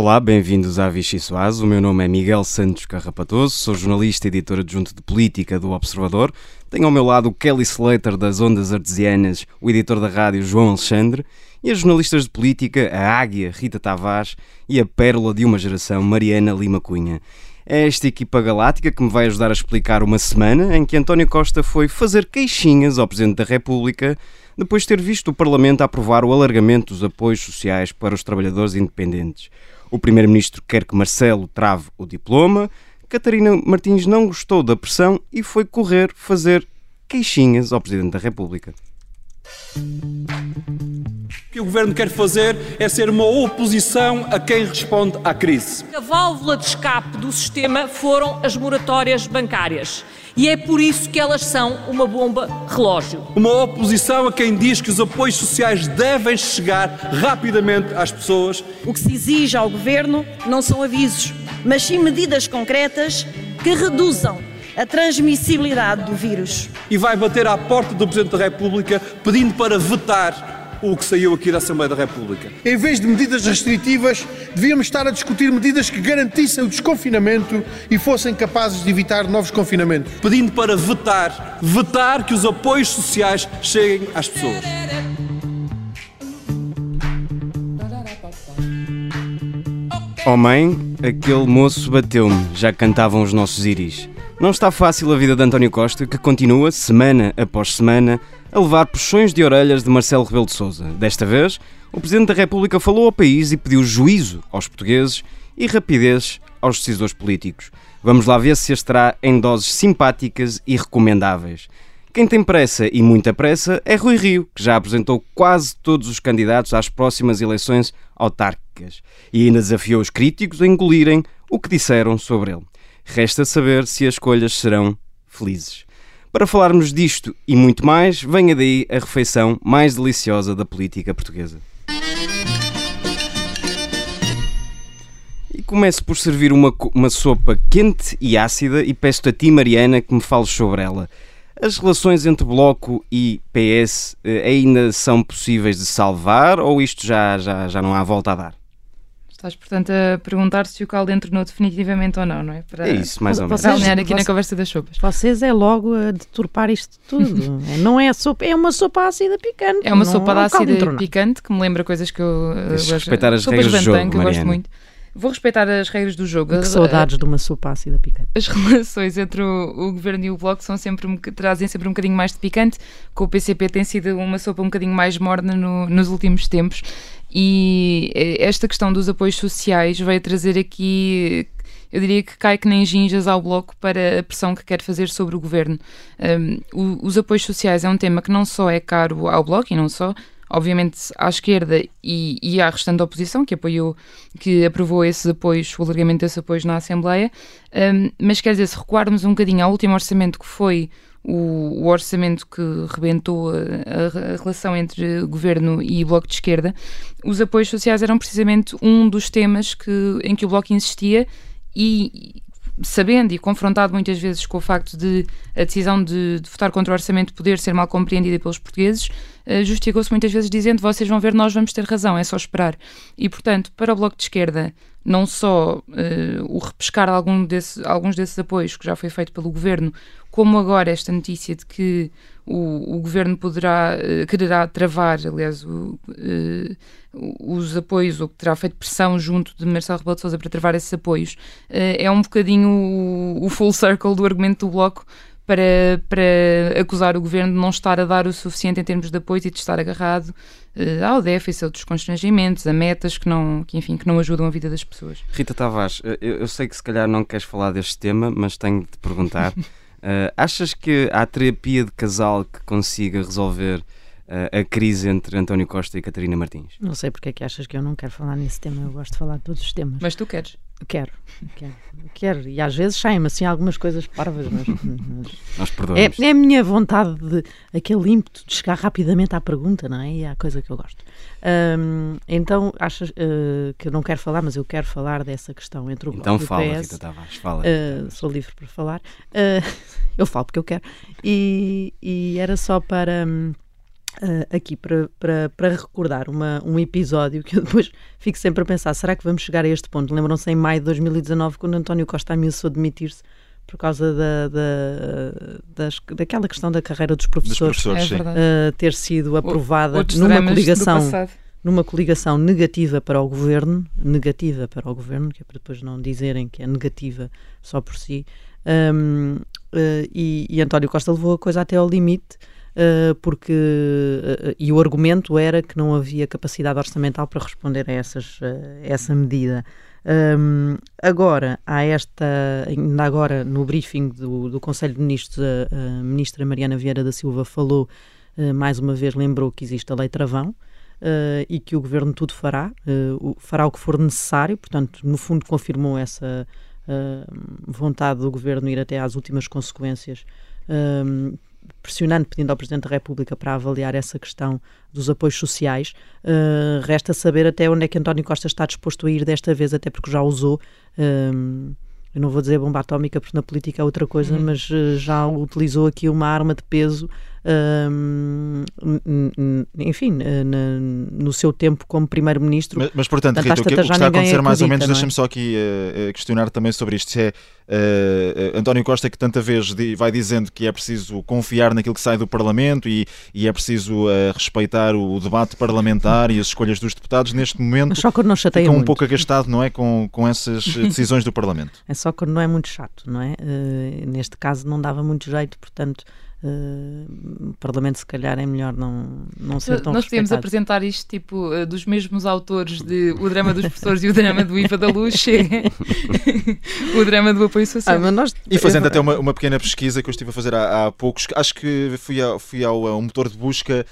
Olá, bem-vindos à Vichy Soaz. O meu nome é Miguel Santos Carrapatoso, sou jornalista e editor adjunto de política do Observador. Tenho ao meu lado o Kelly Slater das Ondas Artesianas, o editor da rádio João Alexandre, e as jornalistas de política, a Águia Rita Tavares e a pérola de uma geração, Mariana Lima Cunha. É esta equipa galáctica que me vai ajudar a explicar uma semana em que António Costa foi fazer queixinhas ao Presidente da República depois de ter visto o Parlamento aprovar o alargamento dos apoios sociais para os trabalhadores independentes. O Primeiro-Ministro quer que Marcelo trave o diploma. Catarina Martins não gostou da pressão e foi correr fazer queixinhas ao Presidente da República. O que o governo quer fazer é ser uma oposição a quem responde à crise. A válvula de escape do sistema foram as moratórias bancárias. E é por isso que elas são uma bomba relógio. Uma oposição a quem diz que os apoios sociais devem chegar rapidamente às pessoas. O que se exige ao governo não são avisos, mas sim medidas concretas que reduzam a transmissibilidade do vírus. E vai bater à porta do Presidente da República pedindo para vetar o que saiu aqui da Assembleia da República. Em vez de medidas restritivas, devíamos estar a discutir medidas que garantissem o desconfinamento e fossem capazes de evitar novos confinamentos. Pedindo para vetar, vetar que os apoios sociais cheguem às pessoas. Oh mãe, aquele moço bateu-me, já cantavam os nossos iris. Não está fácil a vida de António Costa, que continua, semana após semana, a levar puxões de orelhas de Marcelo Rebelo de Sousa. Desta vez, o Presidente da República falou ao país e pediu juízo aos portugueses e rapidez aos decisores políticos. Vamos lá ver se as terá em doses simpáticas e recomendáveis. Quem tem pressa e muita pressa é Rui Rio, que já apresentou quase todos os candidatos às próximas eleições autárquicas e ainda desafiou os críticos a engolirem o que disseram sobre ele. Resta saber se as escolhas serão felizes. Para falarmos disto e muito mais, venha daí a refeição mais deliciosa da política portuguesa. E começo por servir uma, uma sopa quente e ácida e peço-te a ti, Mariana, que me fales sobre ela. As relações entre Bloco e PS eh, ainda são possíveis de salvar ou isto já, já, já não há volta a dar? Estás, portanto, a perguntar se o caldo entornou definitivamente ou não, não é? Para, é isso, mais ou menos. Para alinhar aqui na conversa das sopas. Vocês é logo a deturpar isto tudo. É, não é sopa, é uma sopa ácida picante. É uma sopa ácida picante que me lembra coisas que eu. Deixa respeitar as regras do jogo, que eu gosto muito. Vou respeitar as regras do jogo. Que saudades de uma sopa ácida picante. As relações entre o, o, governo e o bloco são sempre um, trazem sempre um bocadinho mais de picante. Com o PCP tem sido uma sopa um bocadinho mais morna no, nos últimos tempos. E eh, esta questão dos apoios sociais veio trazer aqui eu diria que cai que nem ginjas ao bloco para a pressão que quer fazer sobre o governo. Um, os apoios sociais é um tema que não só é caro ao bloco e não só, obviamente à esquerda e, e à restante oposição que apoiou, que aprovou esses apoios, o alargamento desses apoios na Assembleia, um, mas quer dizer, se recuarmos um bocadinho ao último orçamento que foi o, o, orçamento que rebentou a, a, relação entre governo e bloco de esquerda, os apoios sociais eram precisamente um dos temas que, em que o bloco insistia e sabendo e confrontado muitas vezes com o facto de a decisão de, de votar contra o orçamento poder ser mal compreendida pelos portugueses, uh, justificou-se muitas vezes dizendo vocês vão ver, nós vamos ter razão, é só esperar. E, portanto, para o Bloco de Esquerda, não só uh, o repescar algum desse, alguns desses apoios que já foi feito pelo Governo, como agora esta notícia de que o, o Governo poderá, uh, quererá travar, aliás, o, uh, os apoios, ou que terá feito pressão junto de Marcelo Rebelo de Sousa para travar esses apoios, é um bocadinho o, o full circle do argumento do Bloco para, para acusar o governo de não estar a dar o suficiente em termos de apoio e de estar agarrado ao déficit, a outros constrangimentos, a metas que não, que, enfim, que não ajudam a vida das pessoas. Rita Tavares, eu, eu sei que se calhar não queres falar deste tema, mas tenho de te perguntar. uh, achas que há terapia de casal que consiga resolver a crise entre António Costa e Catarina Martins? Não sei porque é que achas que eu não quero falar nesse tema, eu gosto de falar de todos os temas. Mas tu queres? Quero, quero, quero. E às vezes saem-me assim algumas coisas parvas, mas. mas Nós perdoamos. É, é, a minha vontade de aquele ímpeto de chegar rapidamente à pergunta, não é? E a coisa que eu gosto. Um, então, achas uh, que eu não quero falar, mas eu quero falar dessa questão entre o então fala, e PS. Rita Tavares, fala. Uh, sou livre para falar. Uh, eu falo porque eu quero. E, e era só para. Um, uh, aqui para, para, para recordar uma, um episódio que eu depois fico sempre a pensar: será que vamos chegar a este ponto? Lembram-se em maio de 2019, quando António Costa ameaçou demitir-se por causa da, da, das, daquela questão da carreira dos professores, dos professores uh, ter sido aprovada Outros numa coligação numa coligação negativa para o governo, negativa para o governo, que é para depois não dizerem que é negativa só por si, um, uh, e, e António Costa levou a coisa até ao limite. Uh, porque uh, e o argumento era que não havia capacidade orçamental para responder a, essas, uh, essa medida. Um, agora, há esta, ainda agora no briefing do, do Conselho de Ministros, a, a ministra Mariana Vieira da Silva falou, mais uma vez lembrou que existe a lei travão, Uh, e que o governo tudo fará, uh, fará o que for necessário, portanto, no fundo, confirmou essa uh, vontade do governo ir até às últimas consequências, pressionando, pedindo ao Presidente da República para avaliar essa questão dos apoios sociais. resta saber até onde é que António Costa está disposto a ir desta vez, até porque já usou eu não vou dizer bomba atómica porque na política é outra coisa, uhum. mas uh, já utilizou aqui uma arma de peso, uh, enfim, uh, na, no seu tempo como primeiro-ministro. Mas, mas, portanto, Rita, o que, o que está a acontecer mais ou menos, é? deixa-me só aqui eh, questionar também sobre isto, se é António Costa que tanta vez vai dizendo que é preciso confiar naquilo que sai do Parlamento e, e é preciso respeitar o, debate parlamentar e as escolhas dos deputados, neste momento só não fica um muito. pouco agastado, não é, com, com essas decisões do Parlamento. É só quando não é muito chato, não é? Uh, neste caso não dava muito jeito, portanto, uh, o Parlamento se calhar é melhor não, não ser tão Nós podemos apresentar isto tipo uh, dos mesmos autores de O Drama dos Professores e O Drama do IVA da Luz, chega o drama do apoio social. Ah, nós... E fazendo até uma, uma pequena pesquisa que eu estive a fazer há, há poucos, acho que fui, a, fui ao, ao motor de busca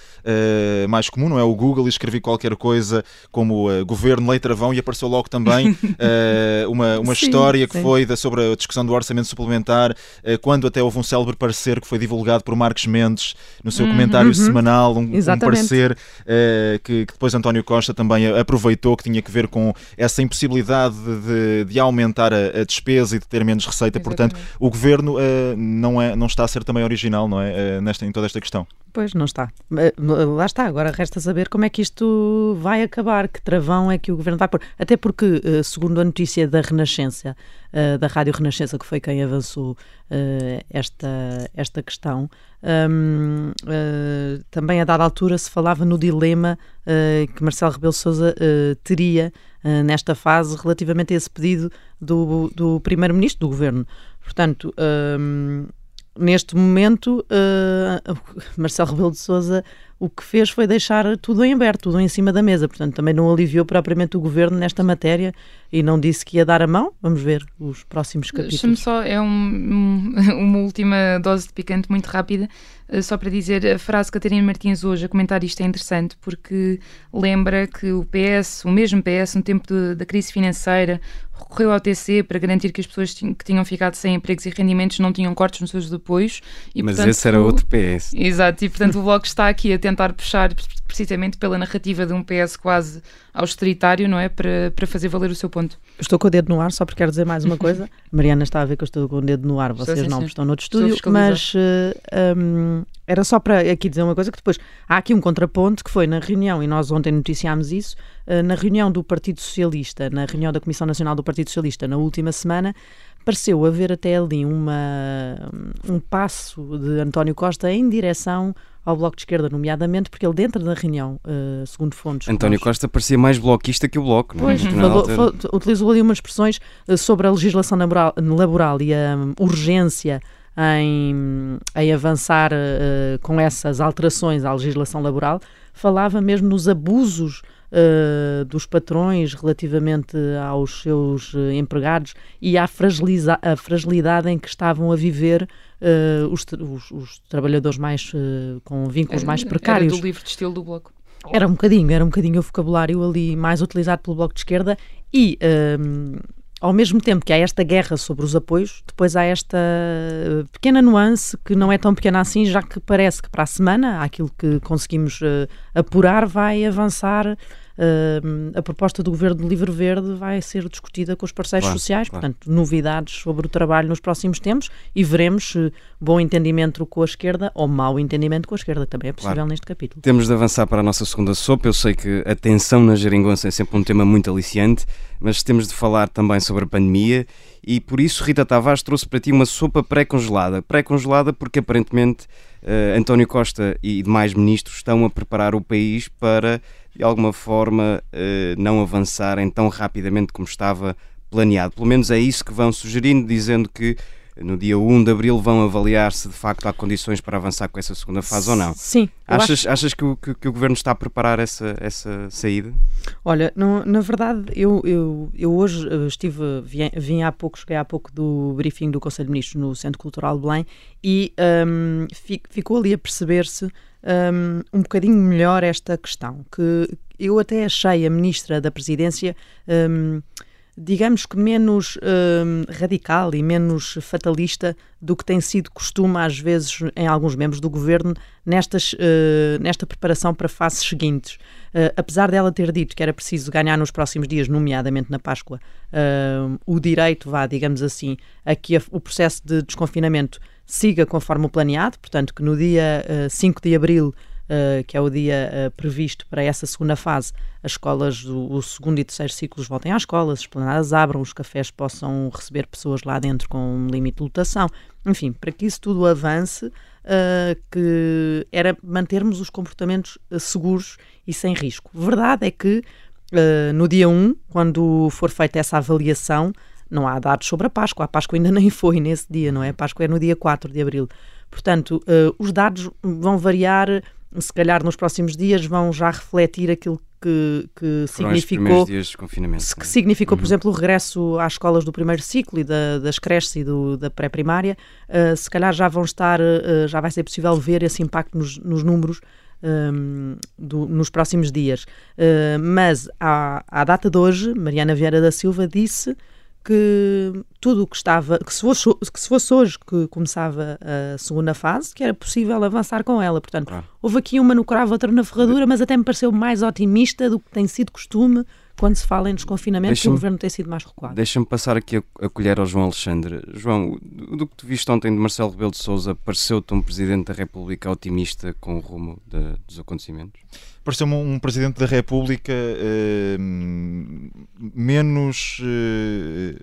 mais comum, não é? O Google, e escrevi qualquer coisa como Governo Lei Travão e apareceu logo também uma, uma sim, história que sim. foi da, sobre a discussão do orçamento suplementar, quando até houve um célebre parecer que foi divulgado por Marcos Mendes no seu uhum, comentário uhum. semanal, um, um parecer uh, que, que, depois António Costa também aproveitou, que tinha que ver com essa impossibilidade de, de aumentar a, a, despesa e de ter menos receita. Exatamente. Portanto, o governo uh, não, é, não está a ser também original não é? Uh, nesta, em toda esta questão. Pois, não está. Lá está, agora resta saber como é que isto vai acabar, que travão é que o governo vai pôr. Até porque, segundo a notícia da Renascença, da Rádio Renascença, que foi quem avançou esta, esta questão, um, uh, também a dada altura se falava no dilema que Marcelo Rebelo Sousa uh, teria nesta fase relativamente a esse pedido do, do primeiro-ministro do governo. Portanto, um, neste momento, Marcelo Rebelo de Sousa o que fez foi deixar tudo em aberto, tudo em cima da mesa. Portanto, também não aliviou propriamente o governo nesta matéria e não disse que ia dar a mão. Vamos ver os próximos capítulos. Deixa-me só, é um, um, uma última dose de picante muito rápida, eh, só para dizer a frase de Catarina Martins hoje a comentar isto é interessante porque lembra que o PS, o mesmo PS, no tempo de, da crise financeira, recorreu ao TC para garantir que as pessoas que tinham ficado sem empregos e rendimentos não tinham cortes nos seus apoios. E, Mas portanto, esse era outro PS. Exato, e portanto o Bloco está aqui a tentar puxar precisamente pela narrativa de um PS quase austeritário, não é? Para, para fazer valer o seu ponto. Estou com o dedo no ar, só porque quero dizer mais uma coisa. Mariana está a ver que eu estou com o dedo no ar, vocês não, estão no outro estúdio, mas uh, eh, um, era só para aqui dizer uma coisa que depois há aqui um contraponto que foi na reunião, e nós ontem noticiámos isso, uh, na reunião do Partido Socialista, na reunião da Comissão Nacional do Partido Socialista na última semana, pareceu haver até ali uma, um passo de António Costa em direção ao Bloco de Esquerda, nomeadamente porque ele, dentro da reunião, uh, segundo fontes. António nós... Costa parecia mais bloquista que o Bloco, não é? Pois, falou, falou, utilizou ali umas expressões uh, sobre a legislação laboral, laboral e a um, urgência em, em avançar uh, com essas alterações à legislação laboral, falava mesmo nos abusos uh, dos patrões relativamente aos seus empregados e à fragilidade em que estavam a viver uh, os, os, os, trabalhadores mais com vínculos mais precários. Era do livro de estilo do Bloco. Era um bocadinho, era um bocadinho o vocabulário ali mais utilizado pelo Bloco de Esquerda e ao mesmo tempo que há esta guerra sobre os apoios, depois há esta pequena nuance que não é tão pequena assim, já que parece que para a semana aquilo que conseguimos uh, apurar vai avançar uh, a proposta do Governo de Livre Verde vai ser discutida com os parceiros Claro, sociais, claro. portanto, novidades sobre o trabalho nos próximos tempos e veremos se bom entendimento com a esquerda ou mau entendimento com a esquerda, também é possível Claro. neste capítulo. Temos de avançar para a nossa segunda sopa. Eu sei que a tensão na geringonça é sempre um tema muito aliciante, mas temos de falar também sobre a pandemia e por isso Rita Tavares trouxe para ti uma sopa pré-congelada. Pré-congelada porque aparentemente eh, António Costa e demais ministros estão a preparar o país para, de alguma forma, eh, não avançarem tão rapidamente como estava planeado. Pelo menos é isso que vão sugerindo, dizendo que no dia 1 de abril vão avaliar se de facto há condições para avançar com essa segunda fase ou não. Sim, eu acho- Achas, achas que, o, que, que o governo está a preparar essa, essa saída? Olha, não- na verdade, eu, eu, eu hoje eh, estive, vim, vim há pouco, cheguei há pouco do briefing do Conselho de Ministros no Centro Cultural de Belém e hum, fi- ficou ali a perceber-se hum, um bocadinho melhor esta questão, que eu até achei a Ministra da Presidência hum, digamos que menos hum, radical e menos fatalista do que tem sido costume às vezes em alguns membros do governo nestas, eh, nesta preparação para fases seguintes. Eh, apesar dela ter dito que era preciso ganhar nos próximos dias, nomeadamente na Páscoa, hum, o direito, vá, digamos assim, a que a- o processo de desconfinamento siga conforme o planeado, portanto que no dia eh, 5 de abril Uh, que é o dia uh, previsto para essa segunda fase, as escolas do o segundo e terceiro ciclos voltem às escolas, as esplanadas abram, os cafés possam receber pessoas lá dentro com um limite de lotação. Enfim, para que isso tudo avance, uh, que era mantermos os comportamentos seguros e sem risco. Verdade é que no dia 1, quando for feita essa avaliação, não há dados sobre a Páscoa. A Páscoa ainda nem foi nesse dia, não é? A Páscoa é no dia 4 de abril. Portanto, uh, os dados vão variar se calhar nos próximos dias vão já refletir aquilo que, que significou que é? significou, por Uhum. exemplo, o regresso às escolas do primeiro ciclo e da- das creches e do- da pré-primária, uh, se calhar já vão estar, uh, já vai ser possível ver esse impacto nos, nos números um, do- nos próximos dias. Uh, mas à, à data de hoje, Mariana Vieira da Silva disse que tudo o que estava, que se, fosse, que se fosse hoje que começava a segunda fase, que era possível avançar com ela. Portanto, houve aqui uma no cravo, outra na ferradura, mas até me pareceu mais otimista do que tem sido costume quando se fala em desconfinamento, que o governo tem sido mais recuado. Deixa-me passar aqui a, a colher ao João Alexandre. João, do, do que tu viste ontem de Marcelo Rebelo de Sousa, pareceu-te um Presidente da República otimista com o rumo de- dos acontecimentos? Pareceu-me um Presidente da República eh, menos, eh,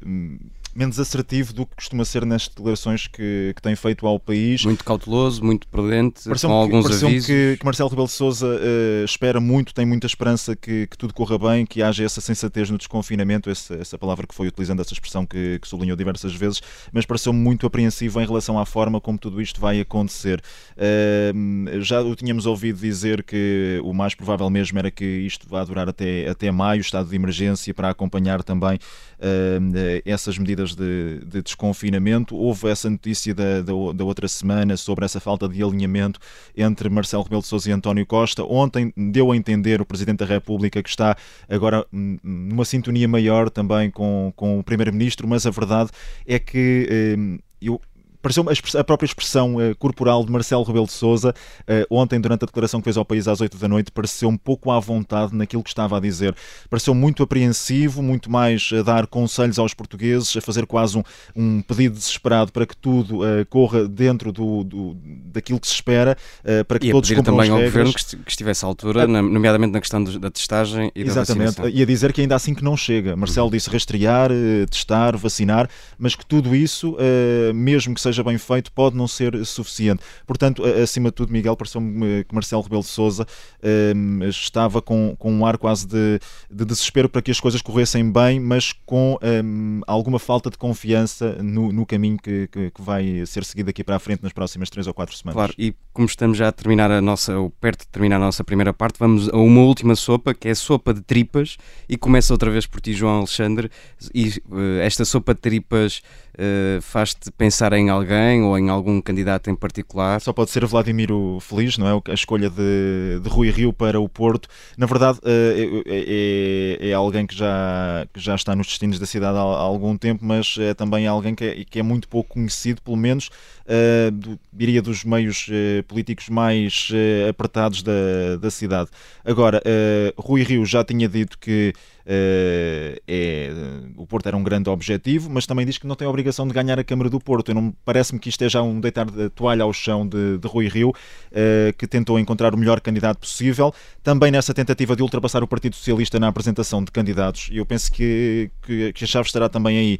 menos assertivo do que costuma ser nas declarações que, que tem feito ao país. Muito cauteloso, muito prudente, com que, alguns avisos. que, que Marcelo Rebelo de Sousa eh, espera muito, tem muita esperança que, que tudo corra bem, que haja essa sensatez no desconfinamento, essa, essa palavra que foi utilizando, essa expressão que, que sublinhou diversas vezes, mas pareceu-me muito apreensivo em relação à forma como tudo isto vai acontecer. Eh, já o tínhamos ouvido dizer que o mais provável mesmo era que isto vá durar até, até maio, estado de emergência, para acompanhar também eh, essas medidas de, de desconfinamento. Houve essa notícia da, da, da outra semana sobre essa falta de alinhamento entre Marcelo Rebelo de Sousa e António Costa. Ontem deu a entender o Presidente da República que está agora numa sintonia maior também com, com o Primeiro-Ministro, mas a verdade é que hum, eu pareceu a, a própria expressão eh, corporal de Marcelo Rebelo de Sousa eh, ontem durante a declaração que fez ao país às 8 da noite pareceu um pouco à vontade naquilo que estava a dizer pareceu muito apreensivo muito mais a dar conselhos aos portugueses a fazer quase um, um pedido desesperado para que tudo eh, corra dentro do, do- daquilo que se espera para que E a todos pedir cumpram também ao. Governo que esti- que estivesse à altura, na- nomeadamente na questão da testagem e da Exatamente, vacinação. e a dizer que ainda assim que não chega. Marcelo disse rastrear, testar, vacinar, mas que tudo isso, mesmo que seja bem feito, pode não ser suficiente. Portanto, acima de tudo, Miguel, pareceu-me eh, que Marcelo Rebelo de Sousa estava com, com um ar quase de, de desespero para que as coisas corressem bem, mas com eh, alguma falta de confiança no, no caminho que, que- que vai ser seguido aqui para a frente nas próximas três ou quatro semanas. Claro, e como estamos já a terminar a nossa, ou perto de terminar a nossa primeira parte, vamos a uma última sopa, que é a sopa de tripas, e começa outra vez por ti, João Alexandre. E eh, esta sopa de tripas eh, faz-te pensar em alguém ou em algum candidato em particular? Só pode ser Vladimir o Feliz, não é? A escolha de, de Rui Rio para o Porto. Na verdade, é, é- é alguém que já, que já está nos destinos da cidade há, há algum tempo, mas é também alguém que é, que é muito pouco conhecido, pelo menos, eh, do- diria dos meios eh, políticos mais apertados da, da cidade. Agora, Rui Rio já tinha dito que é, o Porto era um grande objetivo, mas também diz que não tem a obrigação de ganhar a Câmara do Porto. Parece-me que isto é já um deitar de toalha ao chão de, de Rui Rio, que tentou encontrar o melhor candidato possível, também nessa tentativa de ultrapassar o Partido Socialista na apresentação de candidatos. E eu penso que, que, que, a chave estará também aí.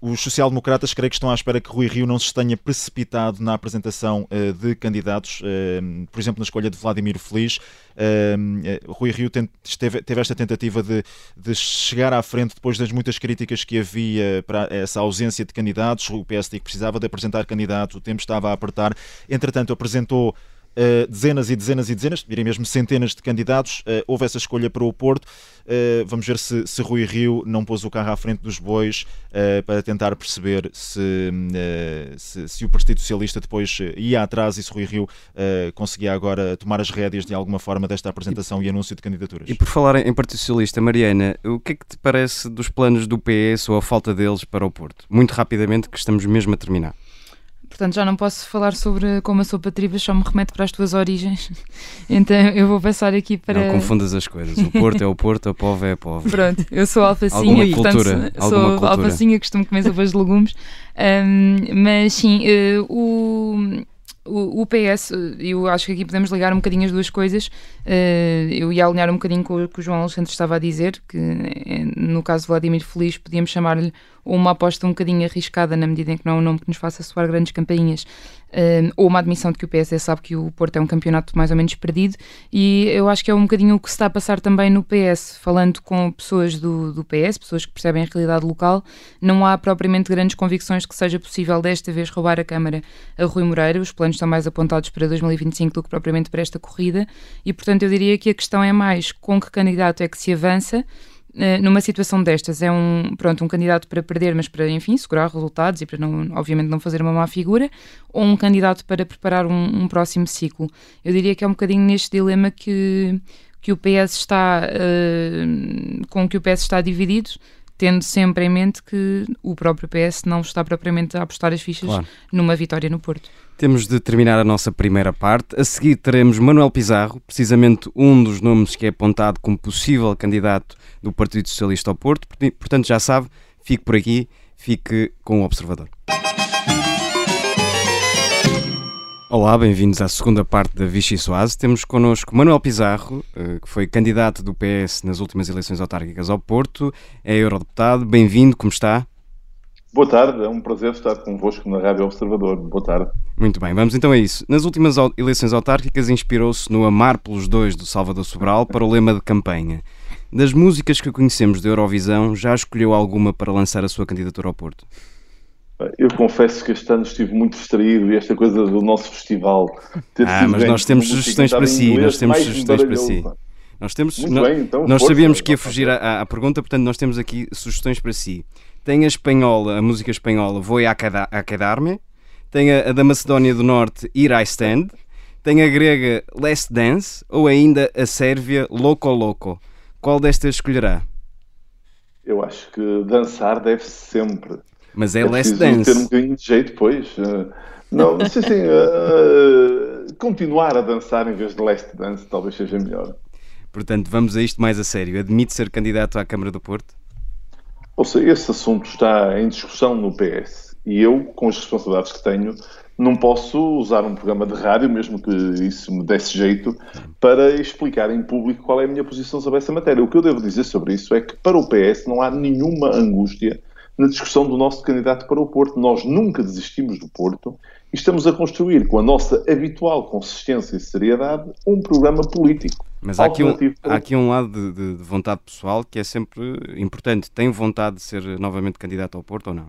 Os social-democratas creio que estão à espera que Rui Rio não se tenha precipitado na apresentação uh, de candidatos, uh, por exemplo, na escolha de Vladimir Feliz. Uh, Rui Rio teve, teve, esta tentativa de, de, chegar à frente depois das muitas críticas que havia para essa ausência de candidatos. O PSD precisava de apresentar candidatos, o tempo estava a apertar. Entretanto, apresentou Uh, dezenas e dezenas e dezenas, direi mesmo centenas de candidatos. Uh, houve essa escolha para o Porto. Uh, vamos ver se, se, Rui Rio não pôs o carro à frente dos bois para tentar perceber se, se, se, o Partido Socialista depois ia atrás e se Rui Rio conseguia agora tomar as rédeas de alguma forma desta apresentação e, e anúncio de candidaturas. E por falar em Partido Socialista, Mariana, o que é que te parece dos planos do PS ou a falta deles para o Porto? Muito rapidamente, que estamos mesmo a terminar. Portanto, já não posso falar sobre como a sopa de tribas, só me remete para as tuas origens. Então eu vou passar aqui para. Não confundas as coisas. O Porto é o Porto, a Pova é a Pova. Pronto, eu sou alfacinha, e portanto sou alfacinha, costumo comer sopas de legumes. Um, mas sim, uh, o o, PS, eu acho que aqui podemos ligar um bocadinho as duas coisas. Eh, eu ia alinhar um bocadinho com o que o João Alexandre estava a dizer, que eh, no caso de Vladimir Feliz podíamos chamar-lhe uma aposta um bocadinho arriscada, na medida em que não é um nome que nos faça soar grandes campainhas, uh, ou uma admissão de que o PSD sabe que o Porto é um campeonato mais ou menos perdido, e eu acho que é um bocadinho o que se está a passar também no PS, falando com pessoas do, do PS, pessoas que percebem a realidade local, não há propriamente grandes convicções de que seja possível desta vez roubar a Câmara a Rui Moreira, os planos estão mais apontados para 2025 do que propriamente para esta corrida, e portanto eu diria que a questão é mais com que candidato é que se avança, numa situação destas é um, pronto, um candidato para perder, mas para, enfim, segurar resultados e para, não, obviamente, não fazer uma má figura, ou um candidato para preparar um, um próximo ciclo? Eu diria que é um bocadinho neste dilema que, que o PS está, uh, com que o PS está dividido, tendo sempre em mente que o próprio PS não está propriamente a apostar as fichas claro. numa vitória no Porto. Temos de terminar a nossa primeira parte. A seguir teremos Manuel Pizarro, precisamente um dos nomes que é apontado como possível candidato do Partido Socialista ao Porto. Portanto, já sabe, fique por aqui, fique com o Observador. Olá, bem-vindos à segunda parte da Vichy Soase. Temos connosco Manuel Pizarro, eh, que foi candidato do PS nas últimas eleições autárquicas ao Porto, é eurodeputado. Bem-vindo, como está? Boa tarde, é um prazer estar convosco na Rádio Observador. Boa tarde. Muito bem, vamos então a isso. Nas últimas eleições autárquicas inspirou-se no Amar pelos Dois do Salvador Sobral para o lema de campanha. Das músicas que conhecemos da Eurovisão, já escolheu alguma para lançar a sua candidatura ao Porto? Eu confesso que este ano estive muito distraído e esta coisa do nosso festival. ah, mas nós temos sugestões para si. Nós temos sugestões para si. Nós temos. Muito bem, então, nós força, sabíamos que ia fugir à, à, pergunta, portanto, nós temos aqui sugestões para si. Tem a espanhola, a música espanhola Vou a, a Quedarme. Tem a, a da Macedónia do Norte Ir I Stand. Tem a grega Last Dance. Ou ainda a sérvia Loco Loco. Qual destas escolherá? Eu acho que dançar deve-se sempre. Mas é, é less dance. ter um bocadinho de jeito, pois. Uh, não, sim, sim. Uh, continuar a dançar em vez de last dance talvez seja melhor. Portanto, vamos a isto mais a sério. Admite ser candidato à Câmara do Porto? Ou seja, esse assunto está em discussão no PS. E eu, com as responsabilidades que tenho, não posso usar um programa de rádio, mesmo que isso me desse jeito, para explicar em público qual é a minha posição sobre essa matéria. O que eu devo dizer sobre isso é que para o PS não há nenhuma angústia na discussão do nosso candidato para o Porto. Nós nunca desistimos do Porto e estamos a construir, com a nossa habitual consistência e seriedade, um programa político. Mas há aqui, um, há aqui um lado de, de vontade pessoal que é sempre importante. Tem vontade de ser novamente candidato ao Porto ou não?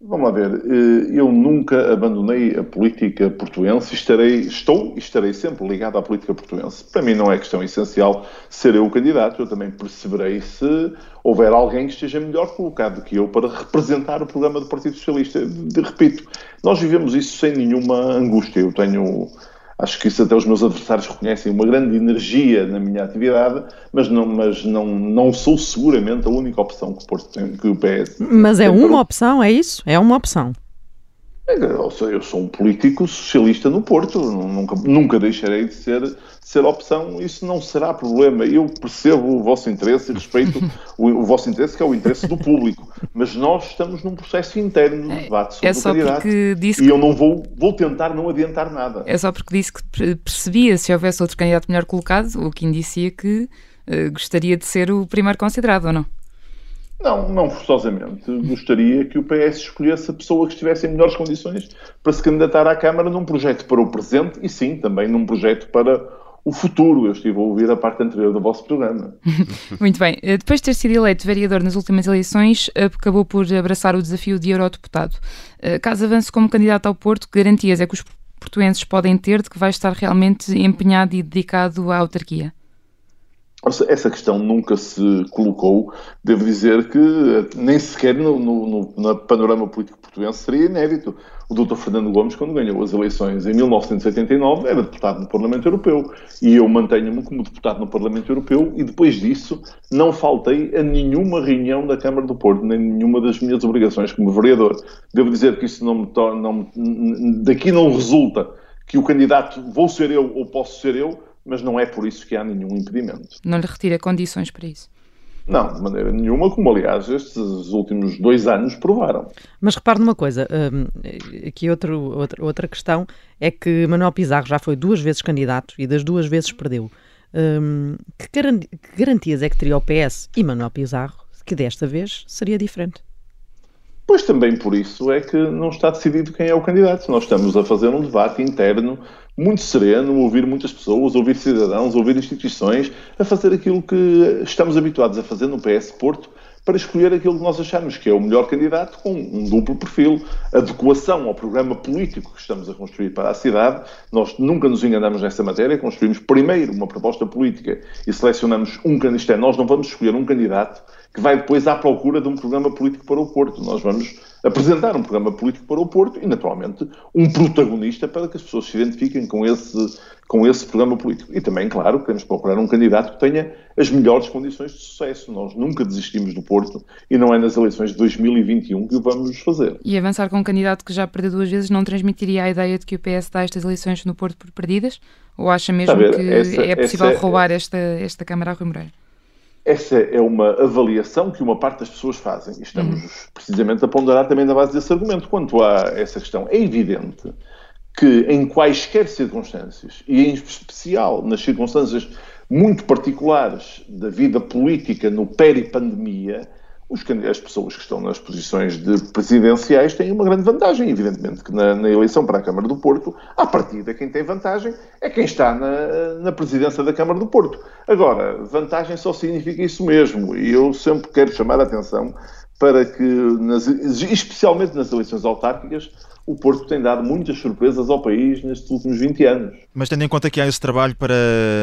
Vamos lá ver, eh, eu nunca abandonei a política portuense, estarei, estou e estarei sempre ligado à política portuense. Para mim não é questão essencial ser eu o candidato, eu também perceberei se houver alguém que esteja melhor colocado do que eu para representar o programa do Partido Socialista. De, repito, nós vivemos isso sem nenhuma angústia. Eu tenho acho que isso até os meus adversários reconhecem uma grande energia na minha atividade, mas não, mas não, não sou seguramente a única opção que o, Porto tem, que o PS Mas é uma opção, é isso? É uma opção. Eu sou, eu sou um político socialista no Porto, nunca, nunca deixarei de ser, de ser opção, isso não será problema. Eu percebo o vosso interesse e respeito o, o, vosso interesse, que é o interesse do público, mas nós estamos num processo interno de debate sobre é só o candidato disse e eu não vou, vou tentar não adiantar nada. É só porque disse que percebia se houvesse outro candidato melhor colocado, o que indicia que uh, gostaria de ser o primeiro considerado, ou não? Não, não forçosamente. Gostaria que o PS escolhesse a pessoa que estivesse em melhores condições para se candidatar à Câmara num projeto para o presente e sim, também num projeto para o futuro. Eu estive a ouvir a parte anterior do vosso programa. Muito bem. Eh, depois de ter sido eleito vereador nas últimas eleições, acabou por abraçar o desafio de eurodeputado. Eh, caso avance como candidato ao Porto, que garantias é que os portuenses podem ter de que vai estar realmente empenhado e dedicado à autarquia? Essa questão nunca se colocou. Devo dizer que eh, nem sequer no, no, no panorama político português seria inédito. O Dr. Fernando Gomes, quando ganhou as eleições em 1989, era deputado no Parlamento Europeu. E eu mantenho-me como deputado no Parlamento Europeu e depois disso não faltei a nenhuma reunião da Câmara do Porto, nem nenhuma das minhas obrigações como vereador. Devo dizer que isso não me torna. Não, daqui não resulta que o candidato vou ser eu ou posso ser eu, mas não é por isso que há nenhum impedimento. Não lhe retira condições para isso? Não, de maneira nenhuma, como aliás estes últimos dois anos provaram. Mas repare numa coisa, um, aqui outro, outra, outra questão é que Manuel Pizarro já foi duas vezes candidato e das duas vezes perdeu. Um, que, garantias é que teria o PS e Manuel Pizarro que desta vez seria diferente? Pois também por isso é que não está decidido quem é o candidato. Nós estamos a fazer um debate interno muito sereno, ouvir muitas pessoas, ouvir cidadãos, ouvir instituições, a fazer aquilo que estamos habituados a fazer no PS Porto para escolher aquilo que nós achamos que é o melhor candidato com um duplo perfil, adequação ao programa político que estamos a construir para a cidade. Nós nunca nos enganamos nessa matéria, construímos primeiro uma proposta política e selecionamos um candidato. É, nós não vamos escolher um candidato que vai depois à procura de um programa político para o Porto. Nós vamos apresentar um programa político para o Porto e, naturalmente, um protagonista para que as pessoas se identifiquem com esse, com esse programa político. E também, claro, queremos procurar um candidato que tenha as melhores condições de sucesso. Nós nunca desistimos do Porto e não é nas eleições de 2021 que o vamos fazer. E avançar com um candidato que já perdeu duas vezes não transmitiria a ideia de que o PS dá estas eleições no Porto por perdidas? Ou acha mesmo que essa, é possível essa, roubar esta, esta Câmara a Rui Moreira? Essa é uma avaliação que uma parte das pessoas fazem. E estamos uhum. precisamente a ponderar também na base desse argumento. Quanto a essa questão, é evidente que em quaisquer circunstâncias, e em especial nas circunstâncias muito particulares da vida política no peri-pandemia, as pessoas que estão nas posições de presidenciais têm uma grande vantagem. Evidentemente que na, na eleição para a Câmara do Porto, à partida, quem tem vantagem é quem está na, na presidência da Câmara do Porto. Agora, vantagem só significa isso mesmo. E eu sempre quero chamar a atenção para que, nas, especialmente nas eleições autárquicas, o Porto tem dado muitas surpresas ao país nestes últimos 20 anos. Mas tendo em conta que há esse trabalho para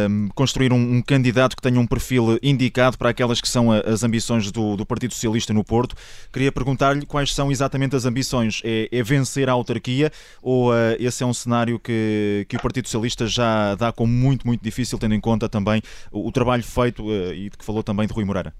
hum, construir um, um candidato que tenha um perfil indicado para aquelas que são as ambições do, do Partido Socialista no Porto, queria perguntar-lhe quais são exatamente as ambições. É, é vencer a autarquia ou uh, esse é um cenário que, que o Partido Socialista já dá como muito, muito difícil, tendo em conta também o, o trabalho feito uh, e que falou também de Rui Moreira?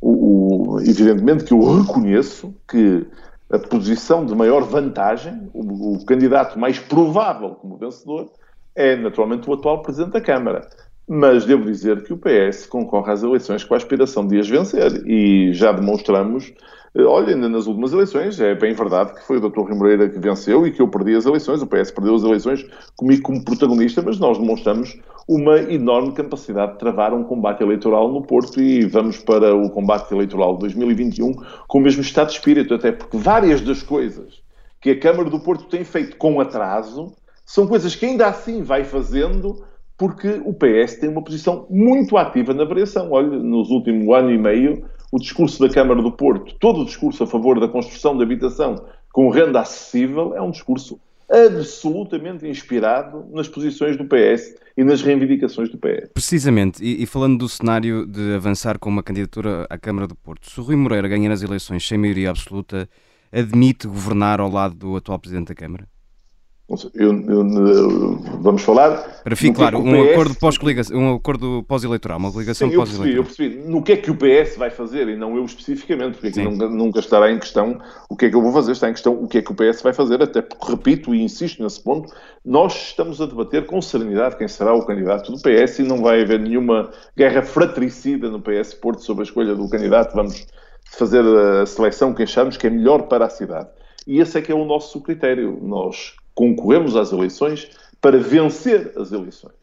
O, o, evidentemente que eu reconheço que a posição de maior vantagem, o, o, candidato mais provável como vencedor, é naturalmente o atual Presidente da Câmara. Mas devo dizer que o PS concorre às eleições com a aspiração de as vencer e já demonstramos, eh, olha, ainda nas últimas eleições, é bem verdade que foi o Dr. Rui Moreira que venceu e que eu perdi as eleições, o PS perdeu as eleições comigo como protagonista, mas nós demonstramos uma enorme capacidade de travar um combate eleitoral no Porto e vamos para o combate eleitoral de 2021 com o mesmo estado de espírito, até porque várias das coisas que a Câmara do Porto tem feito com atraso são coisas que ainda assim vai fazendo porque o PS tem uma posição muito ativa na variação. Olha, nos últimos ano e meio, o discurso da Câmara do Porto, todo o discurso a favor da construção de habitação com renda acessível, é um discurso absolutamente inspirado nas posições do PS e nas reivindicações do PS. Precisamente, e, e, falando do cenário de avançar com uma candidatura à Câmara do Porto, se o Rui Moreira ganhar as eleições sem maioria absoluta, admite governar ao lado do atual Presidente da Câmara? Eu, eu, vamos falar. Para ficar claro, um, PS... acordo pós um acordo pós-eleitoral, uma coligação pós-eleitoral. Eu percebi. No que é que o PS vai fazer e não eu especificamente, porque aqui nunca, nunca, estará em questão o que é que eu vou fazer, está em questão o que é que o PS vai fazer, até porque, repito e insisto nesse ponto, nós estamos a debater com serenidade quem será o candidato do PS e não vai haver nenhuma guerra fratricida no PS Porto sobre a escolha do candidato. Vamos fazer a seleção que achamos que é melhor para a cidade. E esse é que é o nosso critério. Nós concorremos às eleições para vencer as eleições.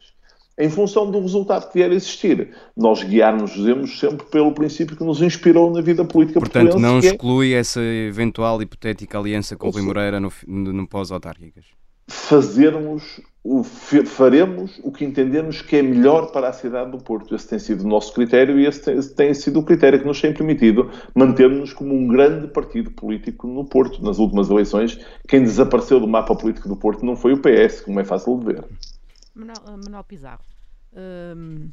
Em função do resultado que vier a existir, nós guiar-nos sempre pelo princípio que nos inspirou na vida política Portanto, não é exclui é... essa eventual hipotética aliança com o Rui Moreira no, no, no pós-autárquicas? Fazermos o, faremos o que entendemos que é melhor para a cidade do Porto. Esse tem sido o nosso critério e esse tem, esse tem sido o critério que nos tem permitido manter-nos como um grande partido político no Porto. Nas últimas eleições, quem desapareceu do mapa político do Porto não foi o PS, como é fácil de ver. Manuel, Manuel Pizarro, hum,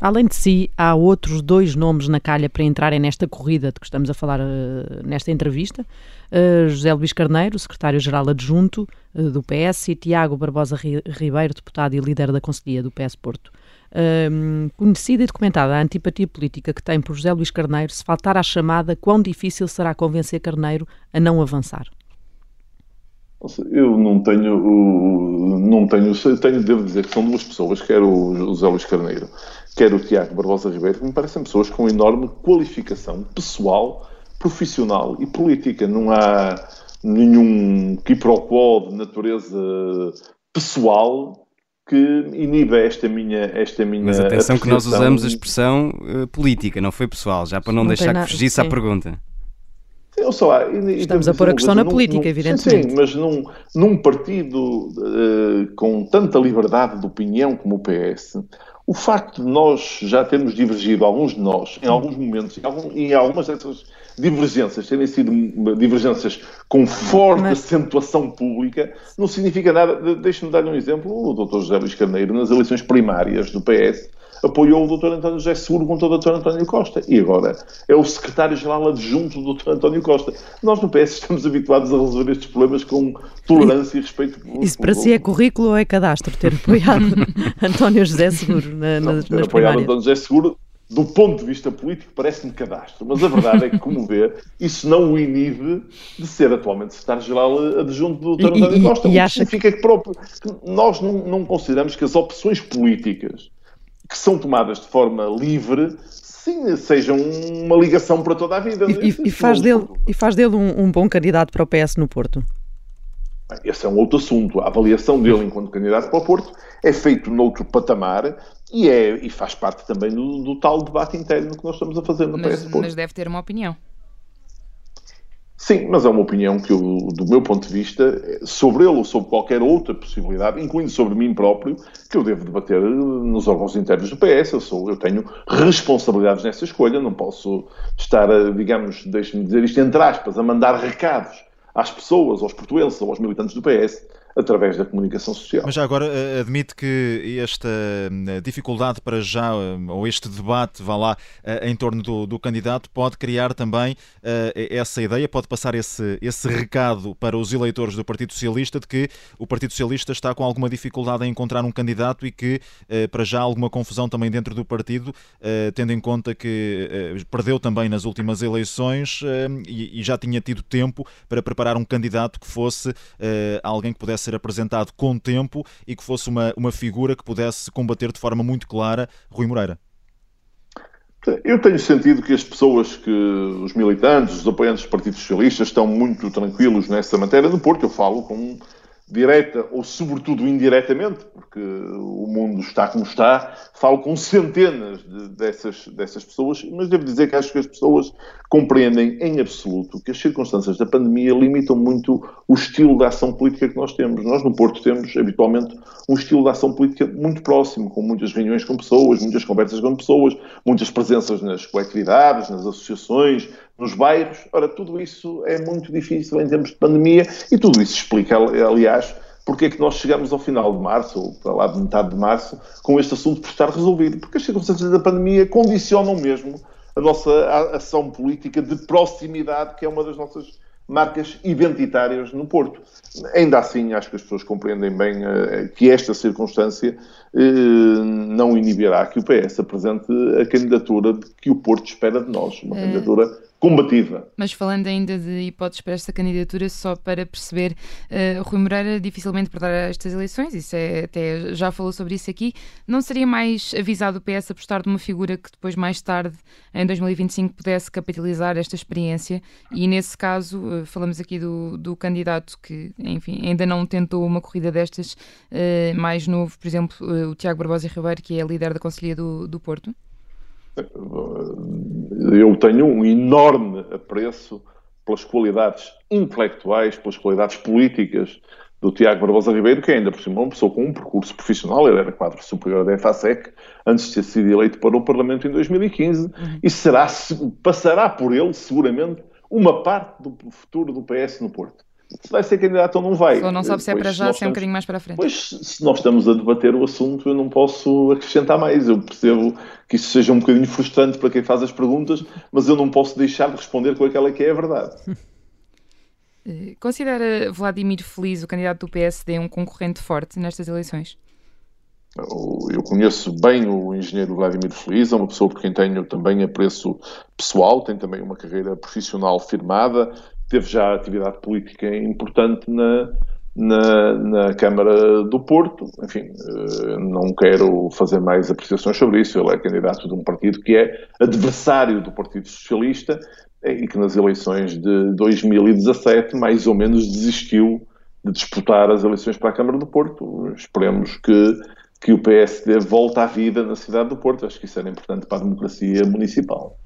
Além de si, há outros dois nomes na calha para entrarem nesta corrida de que estamos a falar uh, nesta entrevista. Uh, José Luís Carneiro, secretário-geral adjunto uh, do PS, e Tiago Barbosa Ribeiro, deputado e líder da Conselhia do PS Porto. conhecida e documentada a antipatia política que tem por José Luís Carneiro, se faltar à chamada, quão difícil será convencer Carneiro a não avançar? Eu não tenho, não tenho, tenho, devo dizer que são duas pessoas, quer o José Luís Carneiro, quer o Tiago Barbosa Ribeiro, que me parecem pessoas com enorme qualificação pessoal, profissional e política. Não há nenhum quiproquó de natureza pessoal que iniba esta minha esta minha Mas atenção que nós usamos a expressão uh, política, não foi pessoal, já para não, não deixar que fugisse sim. à pergunta. Eu sei lá, Estamos a pôr a questão na num, política, num, evidentemente. Sim, mas num, num partido uh, com tanta liberdade de opinião como o PS, o facto de nós já termos divergido, alguns de nós, em alguns momentos, e, algum, algumas dessas divergências terem sido divergências com forte Mas... acentuação pública, não significa nada. Deixe-me dar um exemplo. O Dr. José Luís Carneiro, nas eleições primárias do PS, apoiou o Dr. António José Seguro contra o Dr. António Costa. E agora é o secretário-geral adjunto do Dr. António Costa. Nós no PS estamos habituados a resolver estes problemas com tolerância e respeito. Isso para si é currículo ou é cadastro ter apoiado António José Seguro na, Não, nas, ter nas apoiado António José Seguro do ponto de vista político, parece-me cadastro, mas a verdade é que, como vê, isso não o inibe de ser atualmente secretário-geral adjunto do Dr. António Costa. E, e acha significa que, próprio, que nós não, não, consideramos que as opções políticas que são tomadas de forma livre, sim, sejam uma ligação para toda a vida. E, e, e faz, dele, e faz dele um, um, bom candidato para o PS no Porto? Esse é um outro assunto. A avaliação dele enquanto candidato para o Porto é feito noutro patamar e, é, e faz parte também do, do tal debate interno que nós estamos a fazer no mas, PS Porto. Mas deve ter uma opinião. Sim, mas é uma opinião que, eu, do meu ponto de vista, sobre ele ou sobre qualquer outra possibilidade, incluindo sobre mim próprio, que eu devo debater nos órgãos internos do PS. Eu, sou, eu tenho responsabilidades nessa escolha, não posso estar, digamos, deixe-me dizer isto entre aspas, a mandar recados às pessoas, aos portuenses ou aos militantes do PS através da comunicação social. Mas já agora eh, admite que esta eh, dificuldade para já, eh, ou este debate, vá lá, em torno do, do candidato, pode criar também essa ideia, pode passar esse, esse recado para os eleitores do Partido Socialista de que o Partido Socialista está com alguma dificuldade em encontrar um candidato e que, para já, alguma confusão também dentro do partido, tendo em conta que perdeu também nas últimas eleições e já tinha tido tempo para preparar um candidato que fosse alguém que pudesse ser apresentado com tempo e que fosse uma, uma figura que pudesse combater de forma muito clara Rui Moreira? Eu tenho sentido que as pessoas, que os militantes, os apoiantes dos partidos socialistas estão muito tranquilos nessa matéria do Porto. Eu falo com direta ou sobretudo indiretamente, porque o mundo está como está, falo com centenas de, dessas, dessas pessoas, mas devo dizer que acho que as pessoas compreendem em absoluto que as circunstâncias da pandemia limitam muito o estilo de ação política que nós temos. Nós no Porto temos habitualmente um estilo de ação política muito próximo, com muitas reuniões com pessoas, muitas conversas com pessoas, muitas presenças nas coletividades, nas associações, nos bairros. Ora, tudo isso é muito difícil em tempos de pandemia e tudo isso explica, aliás, porque é que nós chegamos ao final de março, ou para lá de metade de março, com este assunto por estar resolvido. Porque as circunstâncias da pandemia condicionam mesmo a nossa ação política de proximidade, que é uma das nossas marcas identitárias no Porto. Ainda assim, acho que as pessoas compreendem bem uh, que esta circunstância uh, não inibirá que o PS apresente a candidatura que o Porto espera de nós, uma é... candidatura combativa. Mas falando ainda de hipóteses para esta candidatura, só para perceber, uh, Rui Moreira dificilmente perderá estas eleições, isso é, até já falou sobre isso aqui, não seria mais avisado o PS apostar de uma figura que depois, mais tarde, em 2025, pudesse capitalizar esta experiência? E nesse caso, uh, falamos aqui do, do candidato que, enfim, ainda não tentou uma corrida destas, uh, mais novo, por exemplo, o Tiago Barbosa Ribeiro, que é líder da Conselhia do, do Porto? Eu tenho um enorme apreço pelas qualidades intelectuais, pelas qualidades políticas do Tiago Barbosa Ribeiro, que ainda por cima é uma pessoa com um percurso profissional, ele era quadro superior da EFASEC, antes de ter sido eleito para o Parlamento em 2015, uhum. e será, passará por ele, seguramente, uma parte do futuro do PS no Porto se vai ser candidato ou não vai. Só não sabe se é para já, se, se é um bocadinho mais para a frente. Pois, se nós estamos a debater o assunto, eu não posso acrescentar mais. Eu percebo que isso seja um bocadinho frustrante para quem faz as perguntas, mas eu não posso deixar de responder com aquela que é a verdade. Eh, considera Vladimir Feliz, o candidato do PSD, um concorrente forte nestas eleições? Eu conheço bem o engenheiro Vladimir Feliz, é uma pessoa por quem tenho também apreço pessoal, tem também uma carreira profissional firmada, teve já atividade política importante na, na, na, Câmara do Porto. Enfim, eh, não quero fazer mais apreciações sobre isso. Ele é candidato de um partido que é adversário do Partido Socialista eh, e que nas eleições de 2017 mais ou menos desistiu de disputar as eleições para a Câmara do Porto. Esperemos que, que o PSD volte à vida na cidade do Porto. Acho que isso era importante para a democracia municipal.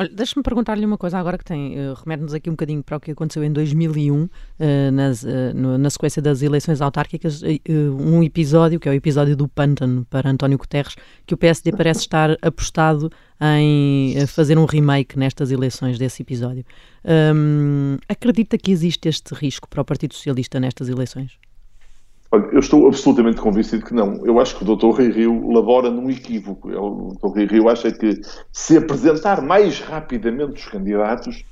Olha, deixa-me perguntar-lhe uma coisa agora que tem, uh, remete-nos aqui um bocadinho para o que aconteceu em 2001, uh, eh, nas, uh, na sequência das eleições autárquicas, um episódio, que é o episódio do pântano para António Guterres, que o PSD parece estar apostado em fazer um remake nestas eleições desse episódio. Um, acredita que existe este risco para o Partido Socialista nestas eleições? Olha, eu estou absolutamente convencido que não. Eu acho que o Dr. Rui Rio labora num equívoco. O Dr. Rui Rio acha que se apresentar mais rapidamente os candidatos,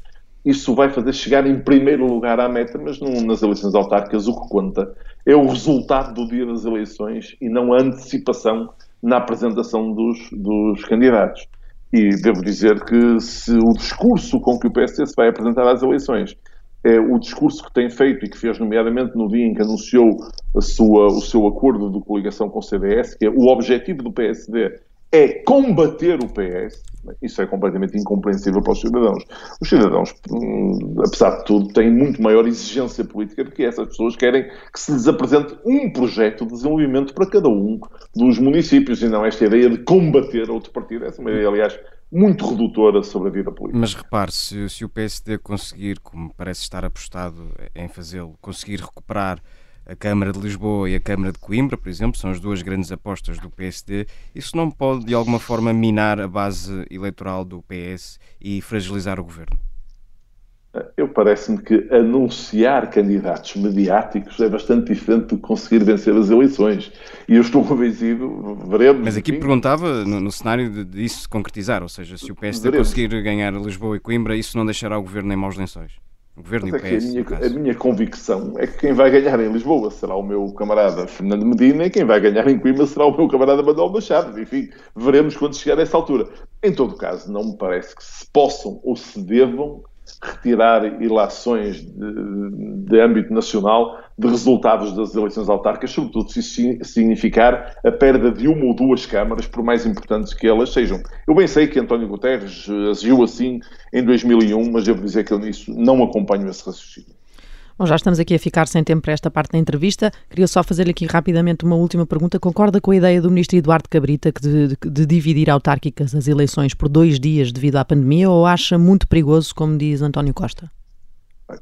isso vai fazer chegar em primeiro lugar à meta, mas não, nas eleições autárquicas o que conta é o resultado do dia das eleições e não a antecipação na apresentação dos, dos candidatos. E devo dizer que se o discurso com que o PSD se vai apresentar às eleições é, o discurso que tem feito e que fez, nomeadamente no dia em que anunciou sua, o seu acordo de coligação com o CDS, que é o objetivo do PSD é combater o PS, isso é completamente incompreensível para os cidadãos. Os cidadãos, hum, apesar de tudo, têm muito maior exigência política do que essas pessoas querem que se lhes apresente um projeto de desenvolvimento para cada um dos municípios e não esta ideia de combater outro partido. Essa é uma ideia, aliás, muito redutora sobre a vida política. Mas repare, se, se o PSD conseguir, como parece estar apostado em fazê-lo, conseguir recuperar a Câmara de Lisboa e a Câmara de Coimbra, por exemplo, são as duas grandes apostas do PSD, isso não pode de alguma forma minar a base eleitoral do PS e fragilizar o governo? Eu parece-me que anunciar candidatos mediáticos é bastante diferente do que conseguir vencer as eleições. E eu estou convencido, veremos. Mas aqui perguntava no, no cenário de, de, isso se concretizar, ou seja, se o PSD veremos. conseguir ganhar Lisboa e Coimbra, isso não deixará o governo em maus lençóis. O governo Mas e o PS. É a, minha, a minha convicção é que quem vai ganhar em Lisboa será o meu camarada Fernando Medina e quem vai ganhar em Coimbra será o meu camarada Manuel Machado. Enfim, veremos quando chegar a essa altura. Em todo caso, não me parece que se possam ou se devam retirar ilações de, de, âmbito nacional de resultados das eleições autárquicas, sobretudo se isso significar a perda de uma ou duas câmaras, por mais importantes que elas sejam. Eu bem sei que António Guterres agiu assim em 2001, mas devo dizer que eu nisso não acompanho esse raciocínio. Bom, já estamos aqui a ficar sem tempo para esta parte da entrevista. Queria só fazer-lhe aqui rapidamente uma última pergunta. Concorda com a ideia do ministro Eduardo Cabrita de, de, de, dividir autárquicas as eleições por dois dias devido à pandemia ou acha muito perigoso, como diz António Costa?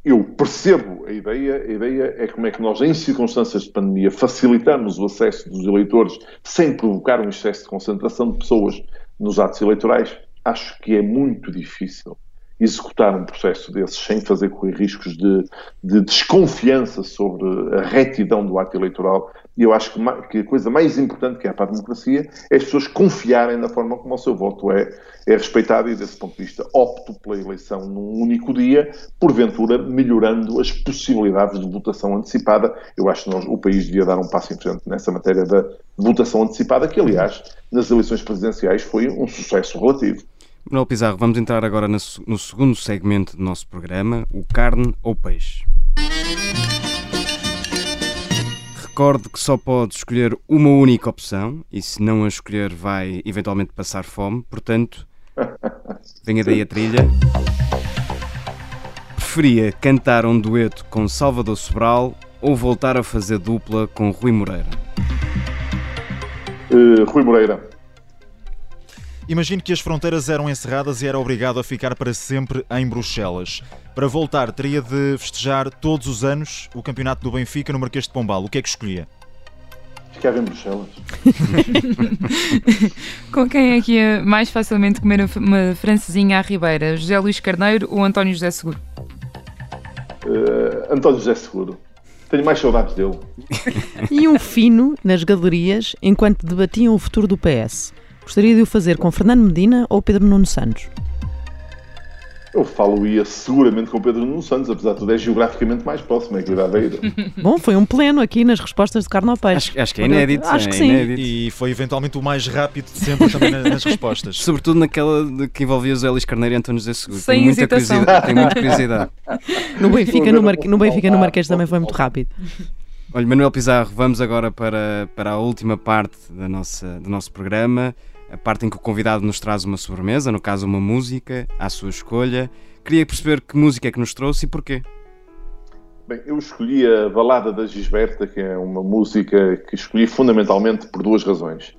Eu percebo a ideia. A ideia é como é que nós, em circunstâncias de pandemia, facilitamos o acesso dos eleitores sem provocar um excesso de concentração de pessoas nos atos eleitorais. Acho que é muito difícil executar um processo desses sem fazer correr riscos de, de desconfiança sobre a retidão do ato eleitoral. E eu acho que, que, a coisa mais importante que é para a democracia é as pessoas confiarem na forma como o seu voto é, é respeitado e, desse ponto de vista, opto pela eleição num único dia, porventura melhorando as possibilidades de votação antecipada. Eu acho que nós, o país devia dar um passo em frente nessa matéria da votação antecipada, que, aliás, nas eleições presidenciais foi um sucesso relativo. Manuel Pizarro, vamos entrar agora no, segundo segmento do nosso programa, o carne ou peixe. Recorde que só pode escolher uma única opção e se não a escolher vai eventualmente passar fome, portanto, venha daí a trilha. Preferia cantar um dueto com Salvador Sobral ou voltar a fazer dupla com Rui Moreira? Uh, Rui Moreira. Imagine que as fronteiras eram encerradas e era obrigado a ficar para sempre em Bruxelas. Para voltar, teria de festejar todos os anos o campeonato do Benfica no Marquês de Pombal. O que é que escolhia? Ficava em Bruxelas. Com quem é que ia mais facilmente comer uma francesinha à Ribeira? José Luís Carneiro ou António José Seguro? Uh, António José Seguro. Tenho mais saudades dele. e um fino nas galerias enquanto debatiam o futuro do PS. Gostaria de o fazer com Fernando Medina ou Pedro Nuno Santos? Eu falo-ia seguramente com Pedro Nuno Santos, apesar de tudo é geograficamente mais próximo, é que da Aveiro. Bom, foi um pleno aqui nas respostas de Carno Peixe. Acho, acho que é inédito. Acho é que sim. Inédito. E foi eventualmente o mais rápido de sempre também nas respostas. Sobretudo naquela que envolvia José Luís Carneiro e António José Seguro. Sem tenho muita hesitação. curiosidade. Tenho muita curiosidade. No Benfica, no, Mar... no Benfica, no Marquês também foi muito rápido. Olha, Manuel Pizarro, vamos agora para, para a última parte da nossa, do nosso programa, a parte em que o convidado nos traz uma sobremesa, no caso uma música, à sua escolha. Queria perceber que música é que nos trouxe e porquê. Bem, eu escolhi a Balada da Gisberta, que é uma música que escolhi fundamentalmente por duas razões.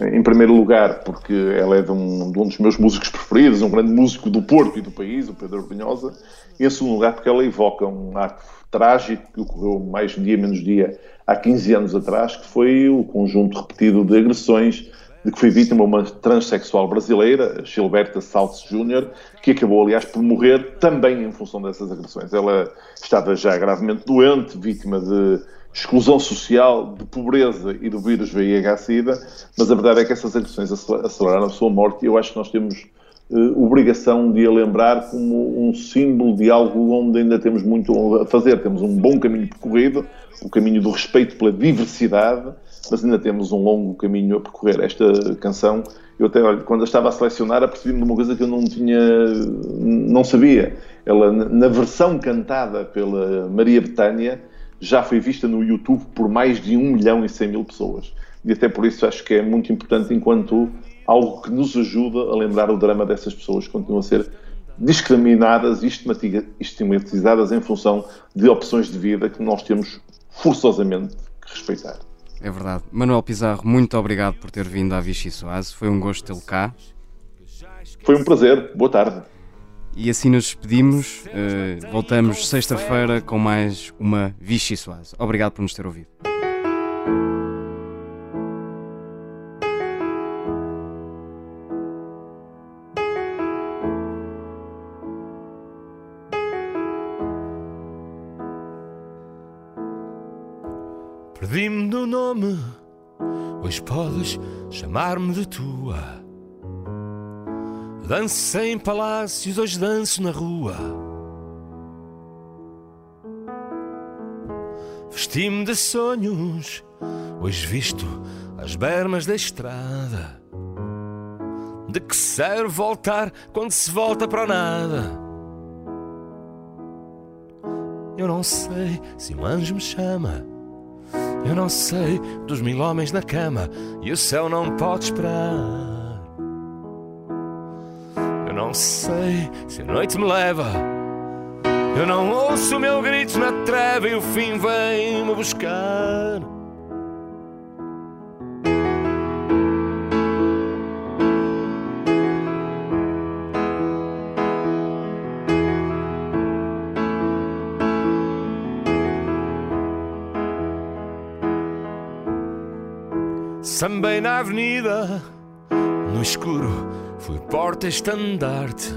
Em primeiro lugar, porque ela é de um, de um dos meus músicos preferidos, um grande músico do Porto e do país, o Pedro Brunhosa. E em segundo lugar, porque ela evoca um ato trágico que ocorreu mais dia menos dia há 15 anos atrás, que foi o conjunto repetido de agressões de que foi vítima uma transexual brasileira, Gilberta Saltes Júnior, que acabou, aliás, por morrer também em função dessas agressões. Ela estava já gravemente doente, vítima de exclusão social, de pobreza e do vírus VIH-Sida, mas a verdade é que essas agressões aceleraram a sua morte e eu acho que nós temos uh, obrigação de a lembrar como um símbolo de algo onde ainda temos muito a fazer. Temos um bom caminho percorrido, o caminho do respeito pela diversidade, mas ainda temos um longo caminho a percorrer. Esta canção, eu até, olha, quando a estava a selecionar, apercebi-me de uma coisa que eu não tinha, não sabia. Ela, na versão cantada pela Maria Betânia, já foi vista no YouTube por mais de 1 milhão e 100 mil pessoas. E até por isso acho que é muito importante enquanto algo que nos ajuda a lembrar o drama dessas pessoas que continuam a ser discriminadas e estigmatizadas em função de opções de vida que nós temos forçosamente que respeitar. É verdade. Manuel Pizarro, muito obrigado por ter vindo à Vichy Soase. Foi um gosto tê-lo cá. Foi um prazer. Boa tarde. E assim nos despedimos. Uh, voltamos sexta-feira com mais uma Vichy Soase. Obrigado por nos ter ouvido. Do nome, hoje podes chamar-me de tua. Danço em palácios, hoje danço na rua. Vesti-me de sonhos, hoje visto as bermas da estrada. De que serve voltar quando se volta para o nada? Eu não sei se um anjo me chama. Eu não sei dos mil homens na cama e o céu não pode esperar. Eu não sei se a noite me leva. Eu não ouço o meu grito na treva e o fim vem me buscar. Sambei na avenida, no escuro fui porta-estandarte.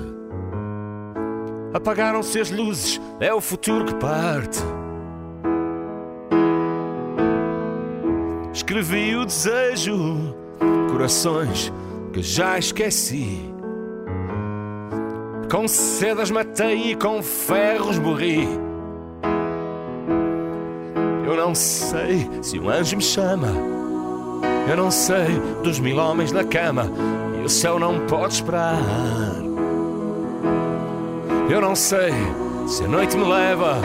Apagaram-se as luzes, é o futuro que parte. Escrevi o desejo, corações que já esqueci. Com sedas matei e com ferros morri. Eu não sei se um anjo me chama. Eu não sei dos mil homens na cama. E o céu não pode esperar. Eu não sei se a noite me leva.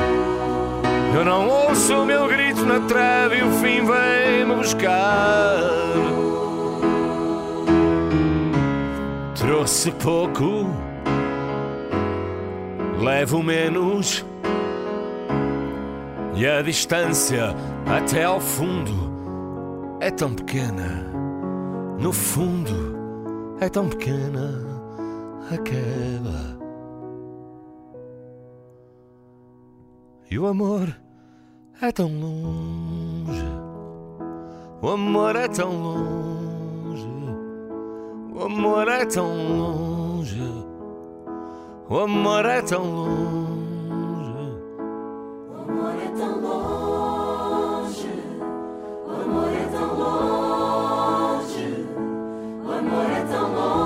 Eu não ouço o meu grito na trave e o fim vem me buscar. Trouxe pouco, levo menos. E a distância até ao fundo é tão pequena. No fundo é tão pequena a queda. E o amor é tão longe. O amor é tão longe. O amor é tão longe. O amor é tão longe. O amor é tão longe. O amor é tão longe. O amor é tão longe.